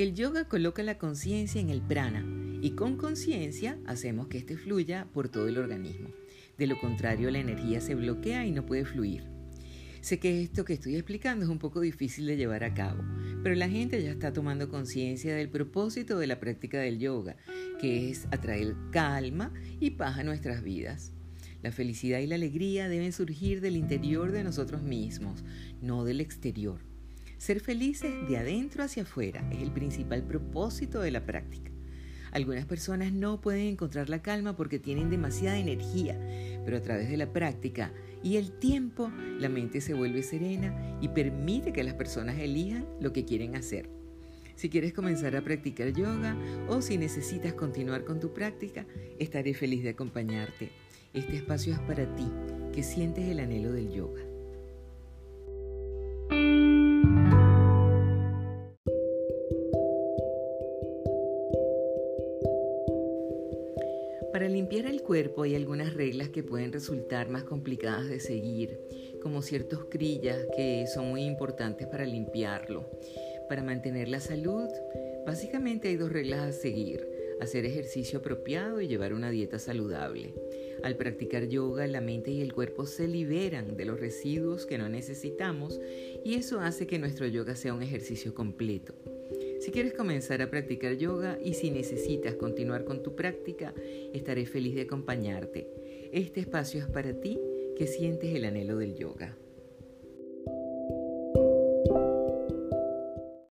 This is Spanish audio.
El yoga coloca la conciencia en el prana y con conciencia hacemos que éste fluya por todo el organismo. De lo contrario, la energía se bloquea y no puede fluir. Sé que esto que estoy explicando es un poco difícil de llevar a cabo, pero la gente ya está tomando conciencia del propósito de la práctica del yoga, que es atraer calma y paz a nuestras vidas. La felicidad y la alegría deben surgir del interior de nosotros mismos, no del exterior. Ser felices de adentro hacia afuera es el principal propósito de la práctica. Algunas personas no pueden encontrar la calma porque tienen demasiada energía, pero a través de la práctica y el tiempo la mente se vuelve serena y permite que las personas elijan lo que quieren hacer. Si quieres comenzar a practicar yoga o si necesitas continuar con tu práctica, estaré feliz de acompañarte. Este espacio es para ti, que sientes el anhelo del yoga. Para limpiar el cuerpo hay algunas reglas que pueden resultar más complicadas de seguir, como ciertos crillas que son muy importantes para limpiarlo. Para mantener la salud, básicamente hay dos reglas a seguir, hacer ejercicio apropiado y llevar una dieta saludable. Al practicar yoga, la mente y el cuerpo se liberan de los residuos que no necesitamos y eso hace que nuestro yoga sea un ejercicio completo. Si quieres comenzar a practicar yoga y si necesitas continuar con tu práctica, estaré feliz de acompañarte. Este espacio es para ti que sientes el anhelo del yoga.